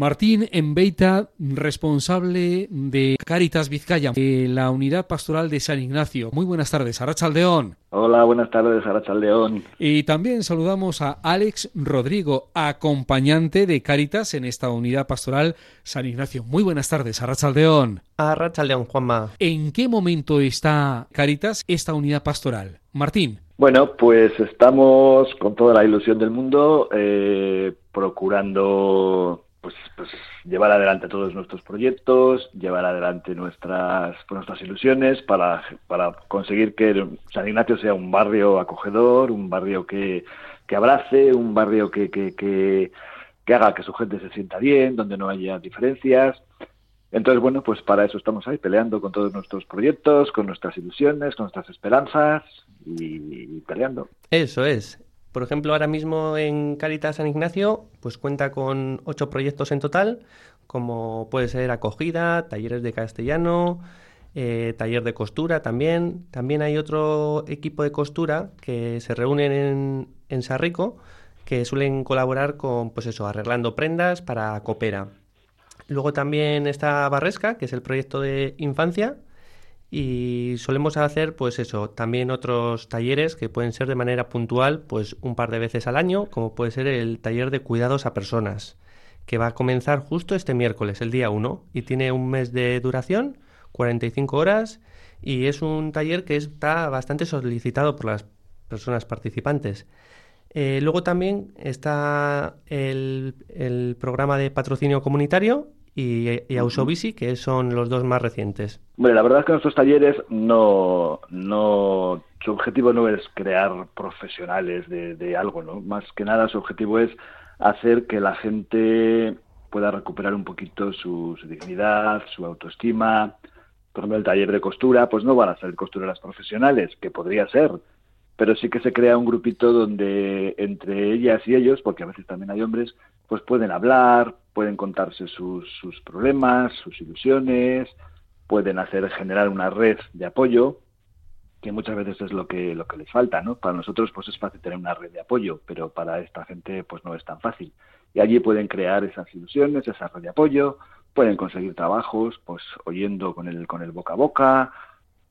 Martín Enbeita, responsable de Caritas Vizcaya, de la Unidad Pastoral de San Ignacio. Muy buenas tardes, Arrachaldeón. Hola, buenas tardes, Arrachaldeón. Y también saludamos a Alex Rodrigo, acompañante de Caritas en esta Unidad Pastoral San Ignacio. Muy buenas tardes, Arrachaldeón. Arrachaldeón, Juanma. ¿En qué momento está Caritas, esta unidad pastoral? Martín. Bueno, pues estamos con toda la ilusión del mundo eh, procurando pues, pues, llevar adelante todos nuestros proyectos, llevar adelante nuestras, pues, nuestras ilusiones para, para conseguir que San Ignacio sea un barrio acogedor, un barrio que, que abrace, un barrio que, que, que, que haga que su gente se sienta bien, donde no haya diferencias. Entonces, bueno, pues para eso estamos ahí, peleando con todos nuestros proyectos, con nuestras ilusiones, con nuestras esperanzas y peleando. Eso es. Por ejemplo, ahora mismo en Caritas San Ignacio, pues cuenta con ocho proyectos en total, como puede ser acogida, talleres de castellano, eh, taller de costura también. También hay otro equipo de costura que se reúnen en, en Sarrico, que suelen colaborar con, pues eso, arreglando prendas para Coopera. Luego también está Barresca, que es el proyecto de infancia, y solemos hacer pues eso también otros talleres que pueden ser de manera puntual pues un par de veces al año como puede ser el taller de cuidados a personas que va a comenzar justo este miércoles el día 1 y tiene un mes de duración 45 horas y es un taller que está bastante solicitado por las personas participantes. Eh, luego también está el, el programa de patrocinio comunitario y, y Ausovisi, que son los dos más recientes. Bueno, la verdad es que nuestros talleres no, no, su objetivo no es crear profesionales de, de algo, ¿no? Más que nada su objetivo es hacer que la gente pueda recuperar un poquito su, su, dignidad, su autoestima. Por ejemplo, el taller de costura, pues no van a ser costureras profesionales, que podría ser, pero sí que se crea un grupito donde entre ellas y ellos, porque a veces también hay hombres, pues pueden hablar, pueden contarse sus, sus problemas, sus ilusiones, pueden hacer generar una red de apoyo, que muchas veces es lo que lo que les falta, ¿no? Para nosotros pues es fácil tener una red de apoyo, pero para esta gente pues no es tan fácil. Y allí pueden crear esas ilusiones, esa red de apoyo, pueden conseguir trabajos pues oyendo con el con el boca a boca,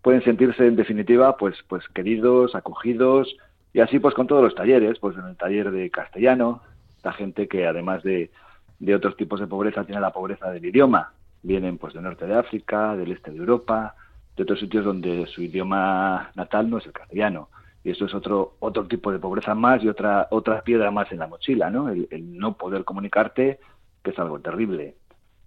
pueden sentirse en definitiva pues pues queridos, acogidos y así pues con todos los talleres, pues en el taller de castellano, la gente que además de, de otros tipos de pobreza tiene la pobreza del idioma, vienen pues del norte de África, del este de Europa, de otros sitios donde su idioma natal no es el castellano. Y eso es otro otro tipo de pobreza más y otra otra piedra más en la mochila, ¿no? El, el no poder comunicarte, que es algo terrible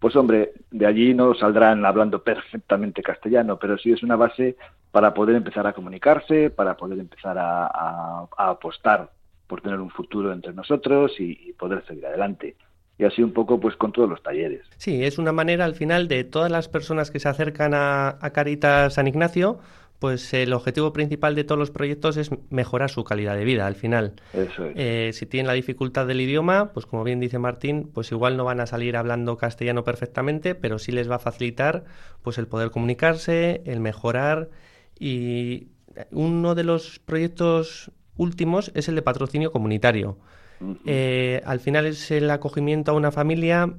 pues hombre, de allí no saldrán hablando perfectamente castellano, pero sí es una base para poder empezar a comunicarse, para poder empezar a, apostar por tener un futuro entre nosotros y, y, poder seguir adelante. Y así un poco pues con todos los talleres. Sí, es una manera al final de todas las personas que se acercan a, a Caritas San Ignacio, pues el objetivo principal de todos los proyectos es mejorar su calidad de vida al final. Eso es. Eh, si tienen la dificultad del idioma, pues como bien dice Martín, pues igual no van a salir hablando castellano perfectamente, pero sí les va a facilitar pues el poder comunicarse, el mejorar y uno de los proyectos últimos es el de patrocinio comunitario. Uh -huh. eh, al final es el acogimiento a una familia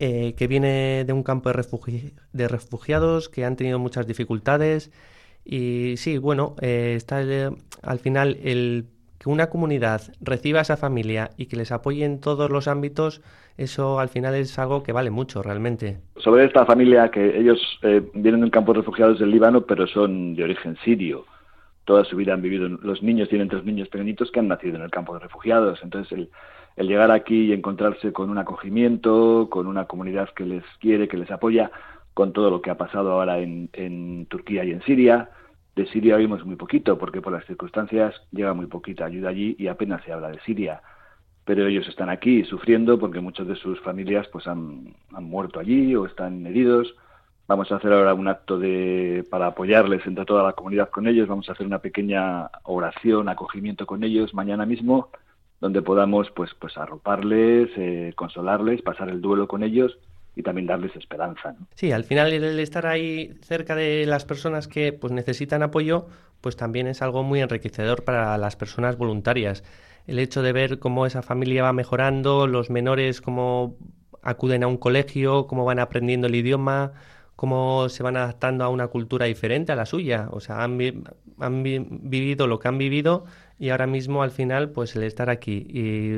eh, que viene de un campo de, refugi de refugiados que han tenido muchas dificultades y sí, bueno, eh, está el, al final el que una comunidad reciba a esa familia y que les apoye en todos los ámbitos, eso al final es algo que vale mucho realmente. Sobre esta familia, que ellos eh, vienen de un campo de refugiados del Líbano, pero son de origen sirio. Toda su vida han vivido, los niños tienen tres niños pequeñitos que han nacido en el campo de refugiados. Entonces, el, el llegar aquí y encontrarse con un acogimiento, con una comunidad que les quiere, que les apoya, con todo lo que ha pasado ahora en Turquía y en Siria. De Siria oímos muy poquito, porque por las circunstancias llega muy poquita ayuda allí y apenas se habla de Siria. Pero ellos están aquí sufriendo porque muchas de sus familias pues han, han muerto allí o están heridos. Vamos a hacer ahora un acto de, para apoyarles entre toda la comunidad con ellos. Vamos a hacer una pequeña oración, acogimiento con ellos mañana mismo, donde podamos pues, pues arroparles, eh, consolarles, pasar el duelo con ellos y también darles esperanza. Sí, al final el estar ahí cerca de las personas que pues necesitan apoyo, pues también es algo muy enriquecedor para las personas voluntarias. El hecho de ver cómo esa familia va mejorando, los menores cómo acuden a un colegio, cómo van aprendiendo el idioma, cómo se van adaptando a una cultura diferente a la suya. O sea, han, han vivido lo que han vivido y ahora mismo al final pues el estar aquí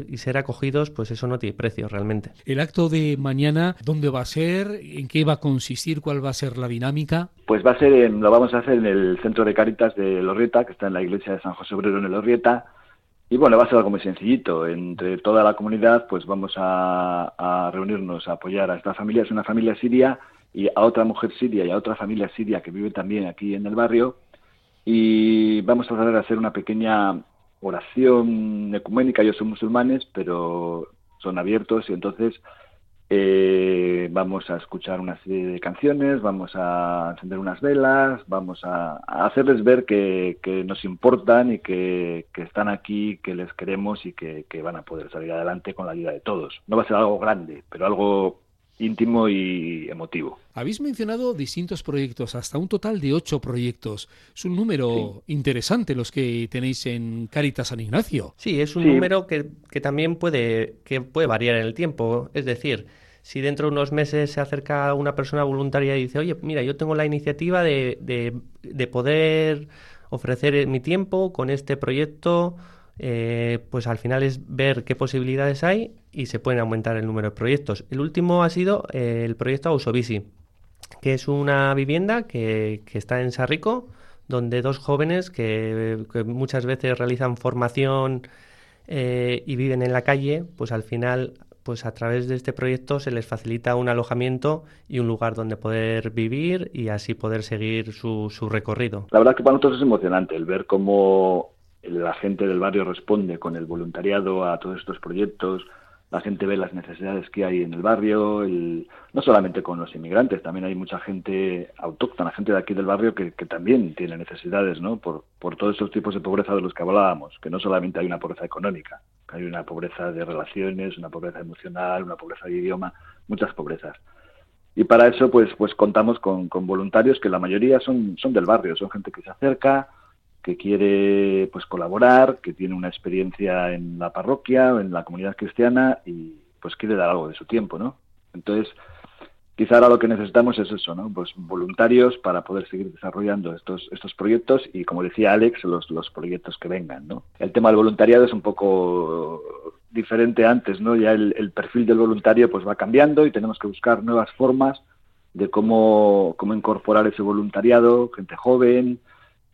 y, ser acogidos pues eso no tiene precio realmente. El acto de mañana, ¿dónde va a ser? ¿En qué va a consistir? ¿Cuál va a ser la dinámica? Pues va a ser, en, lo vamos a hacer en el Centro de Caritas de Lorrieta, que está en la iglesia de San José Obrero en Lorrieta. Y bueno, va a ser algo muy sencillito. Entre toda la comunidad, pues vamos a, a reunirnos a apoyar a esta familia. Es una familia siria y a otra mujer siria y a otra familia siria que vive también aquí en el barrio. Y vamos a tratar de hacer una pequeña oración ecuménica. Ellos son musulmanes, pero son abiertos y entonces eh, vamos a escuchar una serie de canciones, vamos a encender unas velas, vamos a, hacerles ver que, nos importan y que, están aquí, que les queremos y que, que van a poder salir adelante con la ayuda de todos. No va a ser algo grande, pero algo íntimo y emotivo. Habéis mencionado distintos proyectos, hasta un total de ocho proyectos. Es un número interesante los que tenéis en Caritas San Ignacio. Sí, es un número que, también puede, que puede variar en el tiempo. Es decir, si dentro de unos meses se acerca una persona voluntaria y dice, oye, mira, yo tengo la iniciativa de, de, de poder ofrecer mi tiempo con este proyecto eh, pues al final es ver qué posibilidades hay y se pueden aumentar el número de proyectos. El último ha sido eh, el proyecto Ausovisi, que es una vivienda que, está en Sarrico, donde dos jóvenes que, muchas veces realizan formación eh, y viven en la calle, pues al final pues a través de este proyecto se les facilita un alojamiento y un lugar donde poder vivir y así poder seguir su, su recorrido. La verdad que para nosotros es emocionante el ver cómo la gente del barrio responde con el voluntariado a todos estos proyectos, la gente ve las necesidades que hay en el barrio, no solamente con los inmigrantes, también hay mucha gente autóctona, gente de aquí del barrio que, también tiene necesidades, ¿no? Por, por todos estos tipos de pobreza de los que hablábamos, que no solamente hay una pobreza económica, hay una pobreza de relaciones, una pobreza emocional, una pobreza de idioma, muchas pobrezas. Y para eso, pues, pues contamos con, con voluntarios que la mayoría son, son del barrio, son gente que se acerca, que quiere pues colaborar, que tiene una experiencia en la parroquia, en la comunidad cristiana y pues quiere dar algo de su tiempo, ¿no? Entonces, quizá ahora lo que necesitamos es eso, ¿no? Pues voluntarios para poder seguir desarrollando estos, estos proyectos y, como decía Alex, los, los proyectos que vengan, ¿no? El tema del voluntariado es un poco diferente antes, ¿no? Ya el, el perfil del voluntario pues va cambiando y tenemos que buscar nuevas formas de cómo, cómo incorporar ese voluntariado, gente joven,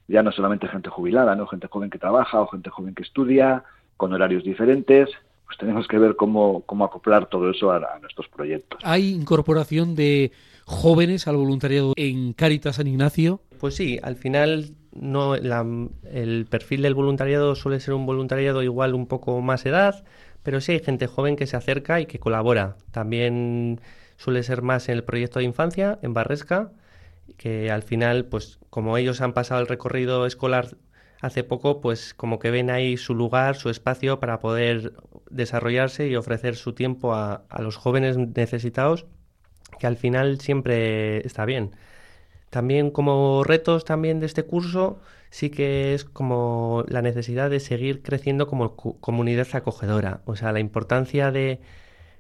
ya no solamente gente jubilada, ¿no? gente joven que trabaja o gente joven que estudia, con horarios diferentes, pues tenemos que ver cómo, cómo acoplar todo eso a, nuestros proyectos. ¿Hay incorporación de jóvenes al voluntariado en Caritas San Ignacio? Pues sí, al final no el perfil del voluntariado suele ser un voluntariado igual un poco más edad, pero sí hay gente joven que se acerca y que colabora. También suele ser más en el proyecto de infancia, en Barresca, que al final, pues como ellos han pasado el recorrido escolar hace poco, pues como que ven ahí su lugar, su espacio para poder desarrollarse y ofrecer su tiempo a, los jóvenes necesitados, que al final siempre está bien. También como retos también de este curso, sí que es como la necesidad de seguir creciendo como comunidad acogedora, o sea, la importancia de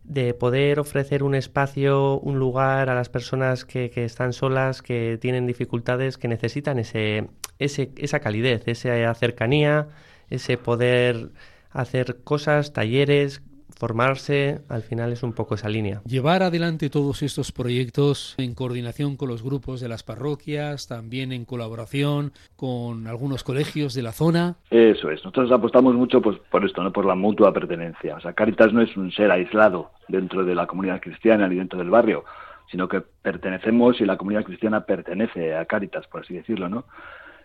de poder ofrecer un espacio, un lugar a las personas que, que, están solas, que tienen dificultades, que necesitan ese, ese, esa calidez, esa cercanía, ese poder hacer cosas, talleres, formarse, al final es un poco esa línea. Llevar adelante todos estos proyectos en coordinación con los grupos de las parroquias, también en colaboración con algunos colegios de la zona. Eso es, nosotros apostamos mucho pues, por esto, no por la mutua pertenencia. O sea, Caritas no es un ser aislado dentro de la comunidad cristiana ni dentro del barrio, sino que pertenecemos y la comunidad cristiana pertenece a Caritas, por así decirlo, ¿no?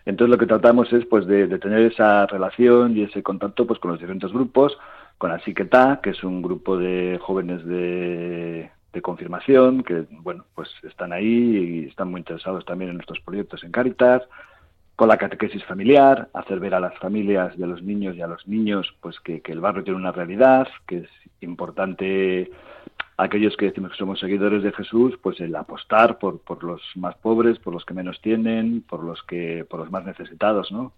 Entonces lo que tratamos es pues de, de tener esa relación y ese contacto pues con los diferentes grupos con Asiquetá, que es un grupo de jóvenes de, confirmación que, bueno, pues están ahí y están muy interesados también en nuestros proyectos en Caritas, con la catequesis familiar, hacer ver a las familias de los niños y a los niños pues que, el barrio tiene una realidad, que es importante aquellos que decimos que somos seguidores de Jesús, pues el apostar por, por los más pobres, por los que menos tienen, por los que, por los más necesitados, ¿no?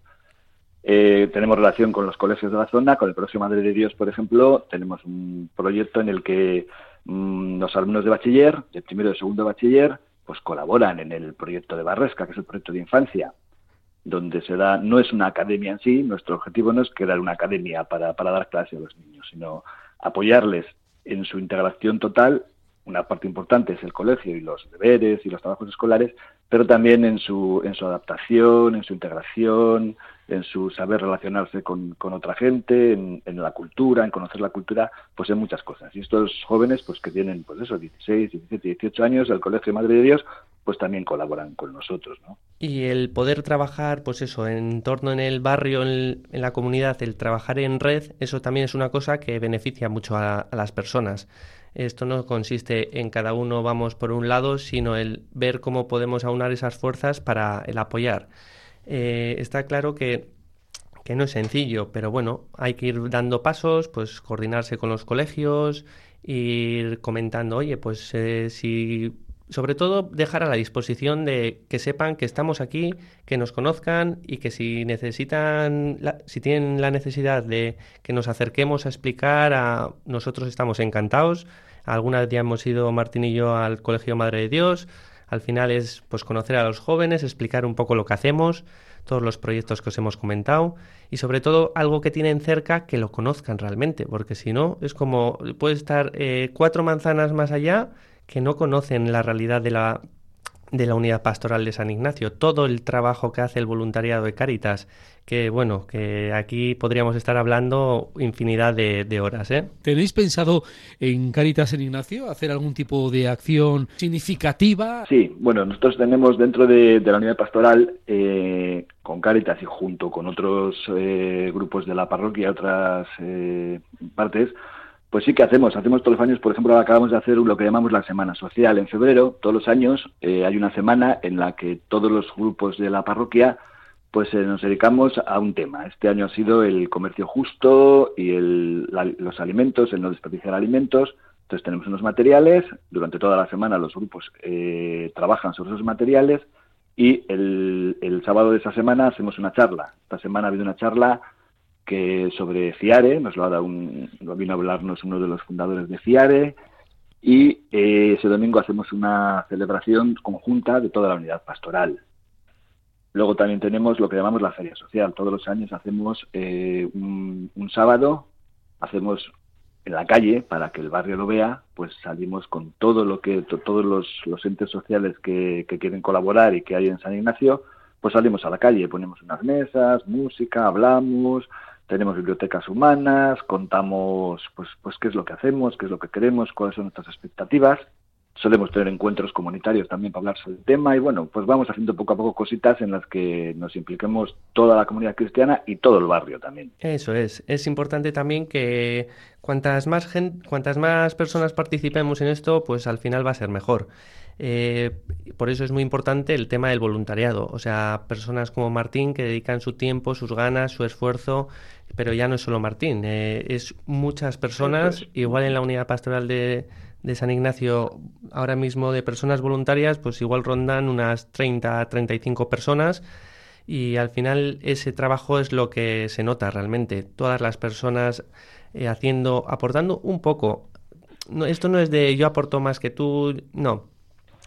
Eh, tenemos relación con los colegios de la zona, con el Colegio Madre de Dios, por ejemplo, tenemos un proyecto en el que mm, los alumnos de bachiller, de primero y segundo bachiller, pues colaboran en el proyecto de Barresca, que es el proyecto de infancia, donde se da, no es una academia en sí, nuestro objetivo no es crear una academia para, para dar clase a los niños, sino apoyarles en su integración total. Una parte importante es el colegio y los deberes y los trabajos escolares, pero también en su, en su adaptación, en su integración, en su saber relacionarse con, otra gente, en, la cultura, en conocer la cultura, pues en muchas cosas. Y estos jóvenes, pues que tienen, pues eso, 16, 17, 18 años del Colegio Madre de Dios, pues también colaboran con nosotros, ¿no? Y el poder trabajar, pues eso, en torno en el barrio, en, la comunidad, el trabajar en red, eso también es una cosa que beneficia mucho a las personas. Esto no consiste en cada uno vamos por un lado, sino el ver cómo podemos aunar esas fuerzas para el apoyar. Eh, está claro que, que, no es sencillo, pero bueno, hay que ir dando pasos, pues coordinarse con los colegios, ir comentando, oye, pues eh, si sobre todo dejar a la disposición de que sepan que estamos aquí, que nos conozcan y que si necesitan, si tienen la necesidad de que nos acerquemos a explicar, a nosotros estamos encantados. Alguna vez ya hemos ido Martín y yo al Colegio Madre de Dios, al final es pues conocer a los jóvenes, explicar un poco lo que hacemos, todos los proyectos que os hemos comentado y sobre todo algo que tienen cerca que lo conozcan realmente, porque si no es como puede estar eh, cuatro manzanas más allá que no conocen la realidad de la de la unidad pastoral de San Ignacio, todo el trabajo que hace el voluntariado de Cáritas, que bueno, que aquí podríamos estar hablando infinidad de, horas. ¿eh? ¿Tenéis pensado en Cáritas San Ignacio hacer algún tipo de acción significativa? Sí, bueno, nosotros tenemos dentro de, la unidad pastoral, eh, con Cáritas y junto con otros eh, grupos de la parroquia, otras eh, partes, pues sí que hacemos, hacemos todos los años, por ejemplo, acabamos de hacer lo que llamamos la Semana Social. En febrero, todos los años, eh, hay una semana en la que todos los grupos de la parroquia pues eh, nos dedicamos a un tema. Este año ha sido el comercio justo y los alimentos, el no desperdiciar alimentos. Entonces tenemos unos materiales, durante toda la semana los grupos eh, trabajan sobre esos materiales y el, el sábado de esa semana hacemos una charla. Esta semana ha habido una charla que sobre FIARE, nos lo ha dado un, vino a hablarnos uno de los fundadores de FIARE, y eh, ese domingo hacemos una celebración conjunta de toda la unidad pastoral. Luego también tenemos lo que llamamos la feria social. Todos los años hacemos eh, un, sábado, hacemos en la calle para que el barrio lo vea, pues salimos con todo lo que todos los, los entes sociales que, que, quieren colaborar y que hay en San Ignacio, pues salimos a la calle, ponemos unas mesas, música, hablamos, tenemos bibliotecas humanas, contamos pues, pues qué es lo que hacemos, qué es lo que queremos, cuáles son nuestras expectativas. Solemos tener encuentros comunitarios también para hablar sobre el tema y bueno, pues vamos haciendo poco a poco cositas en las que nos impliquemos toda la comunidad cristiana y todo el barrio también. Eso es. Es importante también que cuantas más gente, cuantas más personas participemos en esto, pues al final va a ser mejor. Eh, por eso es muy importante el tema del voluntariado, o sea, personas como Martín que dedican su tiempo, sus ganas, su esfuerzo, pero ya no es solo Martín, eh, es muchas personas, igual en la unidad pastoral de, de, San Ignacio, ahora mismo de personas voluntarias, pues igual rondan unas 30, 35 personas. Y al final ese trabajo es lo que se nota realmente. Todas las personas eh, haciendo, aportando un poco. No, esto no es de yo aporto más que tú, no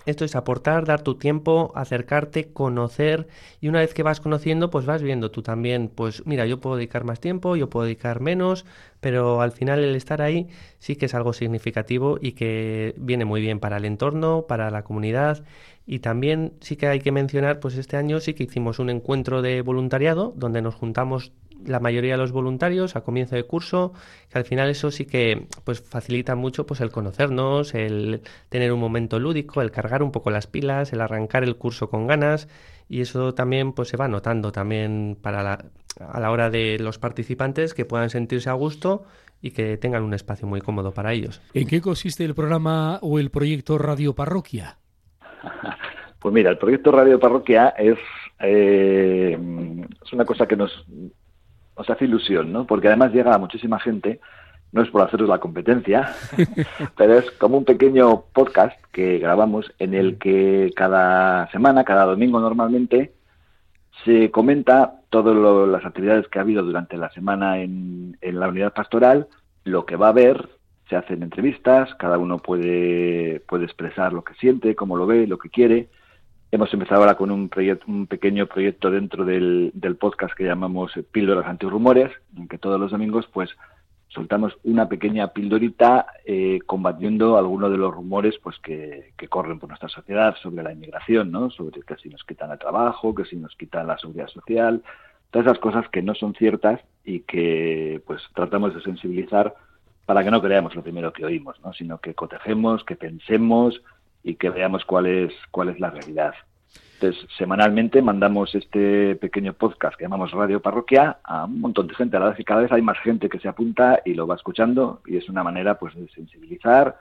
esto es aportar, dar tu tiempo, acercarte, conocer y una vez que vas conociendo, pues vas viendo tú también, pues mira, yo puedo dedicar más tiempo, yo puedo dedicar menos, pero al final el estar ahí sí que es algo significativo y que viene muy bien para el entorno, para la comunidad. Y también sí que hay que mencionar, pues este año sí que hicimos un encuentro de voluntariado donde nos juntamos la mayoría de los voluntarios a comienzo de curso, que al final eso sí que pues facilita mucho pues el conocernos, el tener un momento lúdico, el cargar un poco las pilas, el arrancar el curso con ganas y eso también pues se va notando también para la, a la hora de los participantes que puedan sentirse a gusto y que tengan un espacio muy cómodo para ellos. ¿En qué consiste el programa o el proyecto Radio Parroquia? Pues mira, el proyecto Radio Parroquia es, eh, es una cosa que nos, nos hace ilusión, ¿no? Porque además llega a muchísima gente, no es por haceros la competencia, pero es como un pequeño podcast que grabamos en el que cada semana, cada domingo normalmente, se comenta todas las actividades que ha habido durante la semana en, en la unidad pastoral, lo que va a haber, se hacen entrevistas, cada uno puede, puede expresar lo que siente, cómo lo ve, lo que quiere. Hemos empezado ahora con un, proyecto, un pequeño proyecto dentro del, podcast que llamamos Píldoras Antirrumores, en que todos los domingos pues soltamos una pequeña pildorita eh, combatiendo algunos de los rumores pues que, que, corren por nuestra sociedad sobre la inmigración, ¿no? sobre que si nos quitan el trabajo, que si nos quitan la seguridad social, todas esas cosas que no son ciertas y que pues tratamos de sensibilizar para que no creamos lo primero que oímos, ¿no? sino que cotejemos, que pensemos y que veamos cuál es, cuál es la realidad. Entonces, semanalmente mandamos este pequeño podcast que llamamos Radio Parroquia a un montón de gente. A la vez que cada vez hay más gente que se apunta y lo va escuchando y es una manera pues de sensibilizar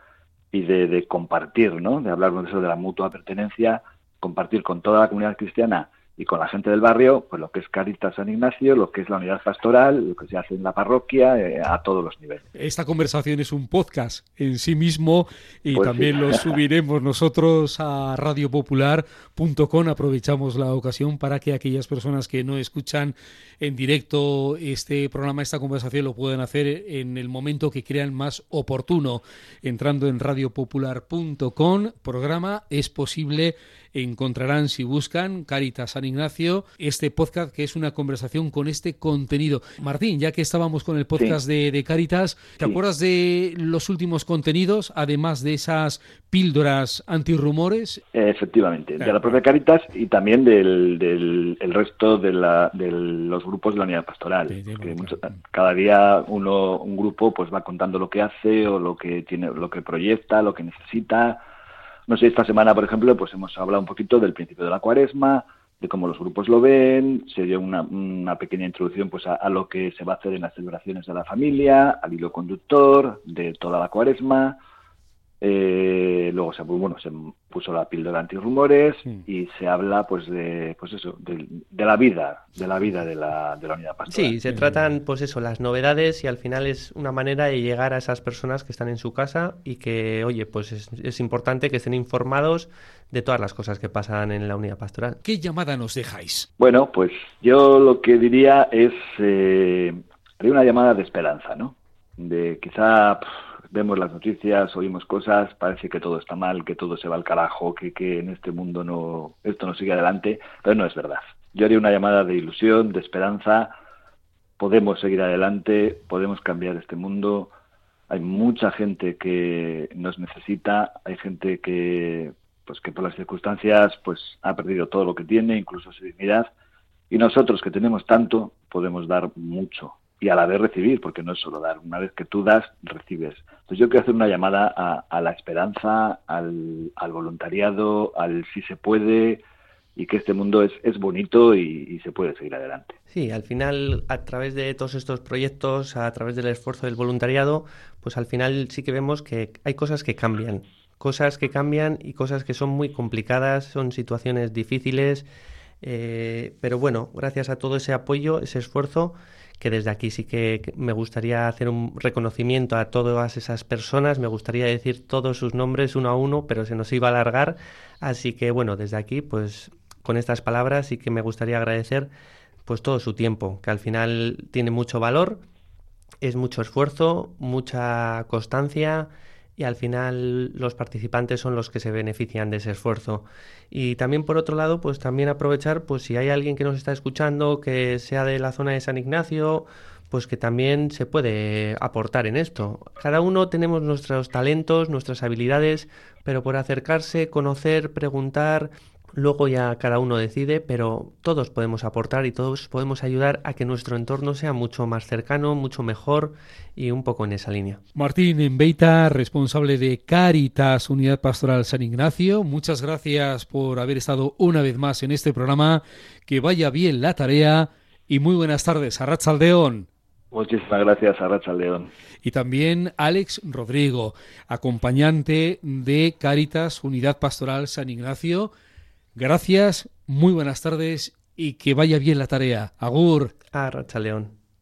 y de, de compartir, ¿no? De hablar de eso de la mutua pertenencia, compartir con toda la comunidad cristiana y con la gente del barrio, pues lo que es Caritas San Ignacio, lo que es la unidad pastoral, lo que se hace en la parroquia, eh, a todos los niveles. Esta conversación es un podcast en sí mismo y pues también sí. lo subiremos nosotros a radiopopular.com. Aprovechamos la ocasión para que aquellas personas que no escuchan en directo este programa, esta conversación, lo puedan hacer en el momento que crean más oportuno. Entrando en radiopopular.com, programa es posible encontrarán si buscan Caritas San Ignacio este podcast que es una conversación con este contenido. Martín, ya que estábamos con el podcast sí. de, de, Caritas, ¿te sí. acuerdas de los últimos contenidos, además de esas píldoras antirrumores? Efectivamente, claro. de la propia Caritas y también del, del el resto de, la, de, los grupos de la unidad pastoral. Sí, que mucho, cada día uno, un grupo pues va contando lo que hace o lo que tiene, lo que proyecta, lo que necesita no sé, esta semana, por ejemplo, pues hemos hablado un poquito del principio de la cuaresma, de cómo los grupos lo ven, se dio una, una pequeña introducción pues a, a, lo que se va a hacer en las celebraciones de la familia, al hilo conductor de toda la cuaresma, eh, luego se, bueno, se puso la píldora antirrumores sí. y se habla pues de pues eso de, de, la vida de la vida de la, de la unidad pastoral. Sí, se tratan pues eso las novedades y al final es una manera de llegar a esas personas que están en su casa y que oye pues es, es importante que estén informados de todas las cosas que pasan en la unidad pastoral. ¿Qué llamada nos dejáis? Bueno, pues yo lo que diría es eh, hay una llamada de esperanza, ¿no? De quizá pff, vemos las noticias, oímos cosas, parece que todo está mal, que todo se va al carajo, que, que en este mundo no, esto no sigue adelante, pero no es verdad. Yo haría una llamada de ilusión, de esperanza, podemos seguir adelante, podemos cambiar este mundo, hay mucha gente que nos necesita, hay gente que pues que por las circunstancias pues ha perdido todo lo que tiene, incluso su dignidad, y nosotros que tenemos tanto podemos dar mucho, y a la vez recibir, porque no es solo dar, una vez que tú das, recibes. Entonces yo quiero hacer una llamada a, a la esperanza, al, al, voluntariado, al si se puede y que este mundo es, es bonito y, y, se puede seguir adelante. Sí, al final, a través de todos estos proyectos, a través del esfuerzo del voluntariado, pues al final sí que vemos que hay cosas que cambian, cosas que cambian y cosas que son muy complicadas, son situaciones difíciles, eh, pero bueno, gracias a todo ese apoyo, ese esfuerzo, que desde aquí sí que me gustaría hacer un reconocimiento a todas esas personas, me gustaría decir todos sus nombres uno a uno, pero se nos iba a alargar, así que bueno, desde aquí pues con estas palabras sí que me gustaría agradecer pues todo su tiempo, que al final tiene mucho valor, es mucho esfuerzo, mucha constancia y al final los participantes son los que se benefician de ese esfuerzo. Y también por otro lado, pues también aprovechar, pues si hay alguien que nos está escuchando que sea de la zona de San Ignacio, pues que también se puede aportar en esto. Cada uno tenemos nuestros talentos, nuestras habilidades, pero por acercarse, conocer, preguntar, luego ya cada uno decide, pero todos podemos aportar y todos podemos ayudar a que nuestro entorno sea mucho más cercano, mucho mejor y un poco en esa línea. Martín Enbeita, responsable de Caritas Unidad Pastoral San Ignacio, muchas gracias por haber estado una vez más en este programa. Que vaya bien la tarea y muy buenas tardes, Arrachaldeón. Muchísimas gracias, Arrachaldeón. Y también Alex Rodrigo, acompañante de Caritas Unidad Pastoral San Ignacio. Gracias, muy buenas tardes y que vaya bien la tarea. Agur. Arracha León.